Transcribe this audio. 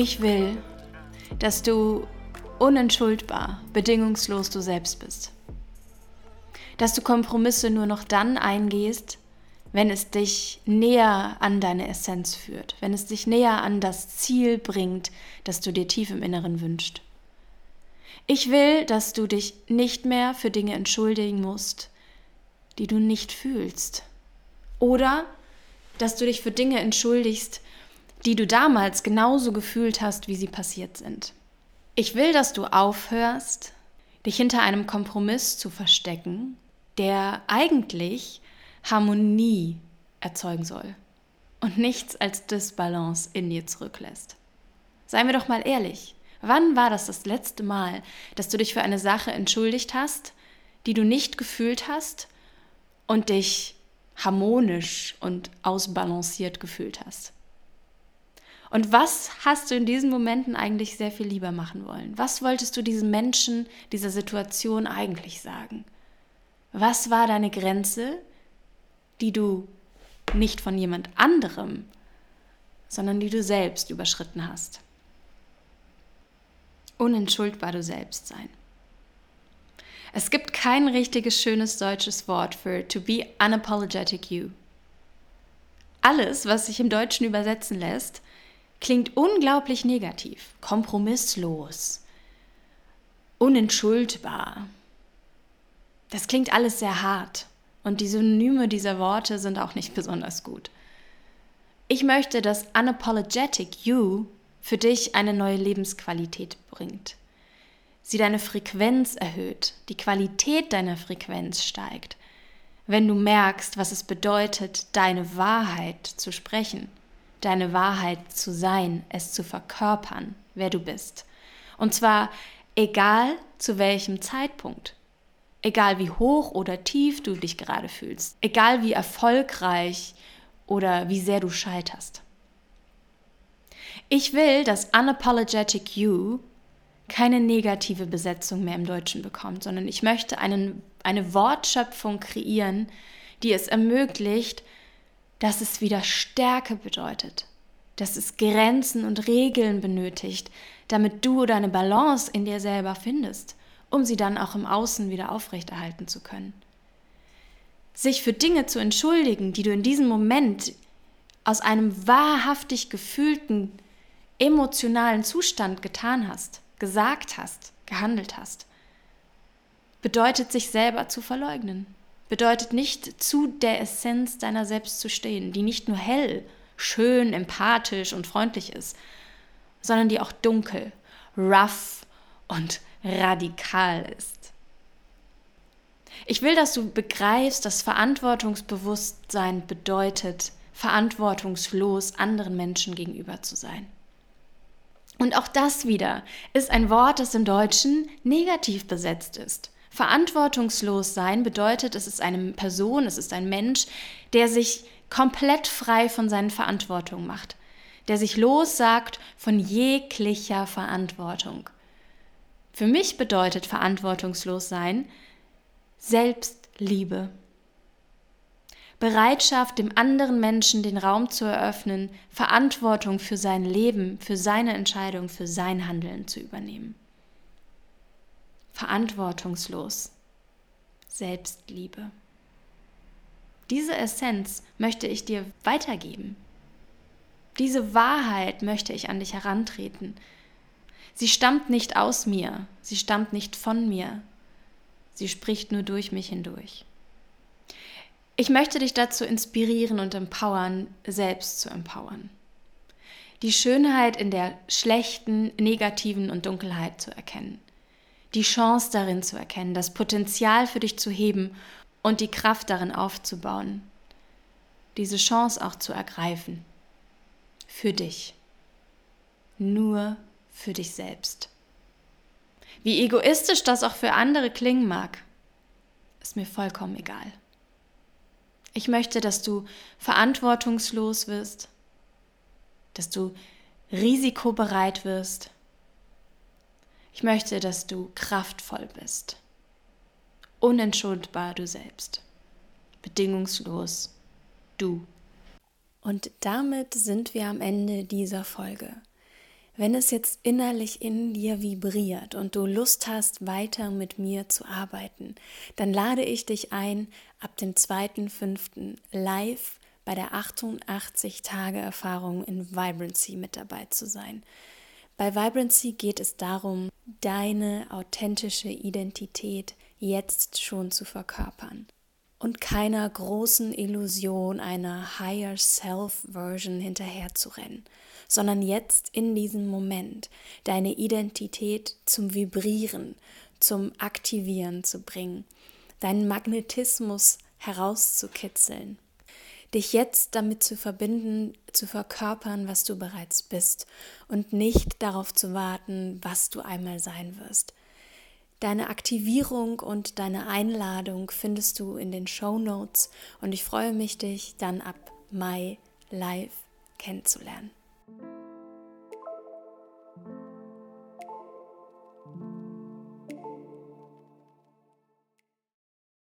Ich will, dass du unentschuldbar, bedingungslos du selbst bist. Dass du Kompromisse nur noch dann eingehst, wenn es dich näher an deine Essenz führt, wenn es dich näher an das Ziel bringt, das du dir tief im Inneren wünschst. Ich will, dass du dich nicht mehr für Dinge entschuldigen musst, die du nicht fühlst. Oder dass du dich für Dinge entschuldigst, die du damals genauso gefühlt hast, wie sie passiert sind. Ich will, dass du aufhörst, dich hinter einem Kompromiss zu verstecken, der eigentlich Harmonie erzeugen soll und nichts als Disbalance in dir zurücklässt. Seien wir doch mal ehrlich, wann war das das letzte Mal, dass du dich für eine Sache entschuldigt hast, die du nicht gefühlt hast und dich harmonisch und ausbalanciert gefühlt hast? Und was hast du in diesen Momenten eigentlich sehr viel lieber machen wollen? Was wolltest du diesem Menschen, dieser Situation eigentlich sagen? Was war deine Grenze, die du nicht von jemand anderem, sondern die du selbst überschritten hast? Unentschuldbar du selbst sein. Es gibt kein richtiges schönes deutsches Wort für to be unapologetic you. Alles, was sich im Deutschen übersetzen lässt, klingt unglaublich negativ, kompromisslos, unentschuldbar. Das klingt alles sehr hart und die Synonyme dieser Worte sind auch nicht besonders gut. Ich möchte, dass Unapologetic You für dich eine neue Lebensqualität bringt. Sie deine Frequenz erhöht, die Qualität deiner Frequenz steigt, wenn du merkst, was es bedeutet, deine Wahrheit zu sprechen deine Wahrheit zu sein, es zu verkörpern, wer du bist. Und zwar egal zu welchem Zeitpunkt. Egal wie hoch oder tief du dich gerade fühlst. Egal wie erfolgreich oder wie sehr du scheiterst. Ich will, dass Unapologetic You keine negative Besetzung mehr im Deutschen bekommt, sondern ich möchte einen, eine Wortschöpfung kreieren, die es ermöglicht, dass es wieder Stärke bedeutet, dass es Grenzen und Regeln benötigt, damit du deine Balance in dir selber findest, um sie dann auch im Außen wieder aufrechterhalten zu können. Sich für Dinge zu entschuldigen, die du in diesem Moment aus einem wahrhaftig gefühlten, emotionalen Zustand getan hast, gesagt hast, gehandelt hast, bedeutet sich selber zu verleugnen bedeutet nicht zu der Essenz deiner selbst zu stehen, die nicht nur hell, schön, empathisch und freundlich ist, sondern die auch dunkel, rough und radikal ist. Ich will, dass du begreifst, dass Verantwortungsbewusstsein bedeutet, verantwortungslos anderen Menschen gegenüber zu sein. Und auch das wieder ist ein Wort, das im Deutschen negativ besetzt ist. Verantwortungslos sein bedeutet, es ist eine Person, es ist ein Mensch, der sich komplett frei von seinen Verantwortungen macht, der sich lossagt von jeglicher Verantwortung. Für mich bedeutet verantwortungslos sein Selbstliebe. Bereitschaft, dem anderen Menschen den Raum zu eröffnen, Verantwortung für sein Leben, für seine Entscheidung, für sein Handeln zu übernehmen verantwortungslos. Selbstliebe. Diese Essenz möchte ich dir weitergeben. Diese Wahrheit möchte ich an dich herantreten. Sie stammt nicht aus mir, sie stammt nicht von mir, sie spricht nur durch mich hindurch. Ich möchte dich dazu inspirieren und empowern, selbst zu empowern. Die Schönheit in der schlechten, negativen und Dunkelheit zu erkennen die Chance darin zu erkennen, das Potenzial für dich zu heben und die Kraft darin aufzubauen. Diese Chance auch zu ergreifen. Für dich. Nur für dich selbst. Wie egoistisch das auch für andere klingen mag, ist mir vollkommen egal. Ich möchte, dass du verantwortungslos wirst, dass du risikobereit wirst, ich möchte, dass du kraftvoll bist. Unentschuldbar du selbst. Bedingungslos du. Und damit sind wir am Ende dieser Folge. Wenn es jetzt innerlich in dir vibriert und du Lust hast, weiter mit mir zu arbeiten, dann lade ich dich ein, ab dem 2.5. live bei der 88 Tage Erfahrung in Vibrancy mit dabei zu sein. Bei Vibrancy geht es darum, deine authentische Identität jetzt schon zu verkörpern. Und keiner großen Illusion einer Higher Self Version hinterherzurennen, sondern jetzt in diesem Moment deine Identität zum Vibrieren, zum Aktivieren zu bringen, deinen Magnetismus herauszukitzeln, dich jetzt damit zu verbinden, zu verkörpern, was du bereits bist und nicht darauf zu warten, was du einmal sein wirst. Deine Aktivierung und deine Einladung findest du in den Show Notes und ich freue mich, dich dann ab Mai live kennenzulernen.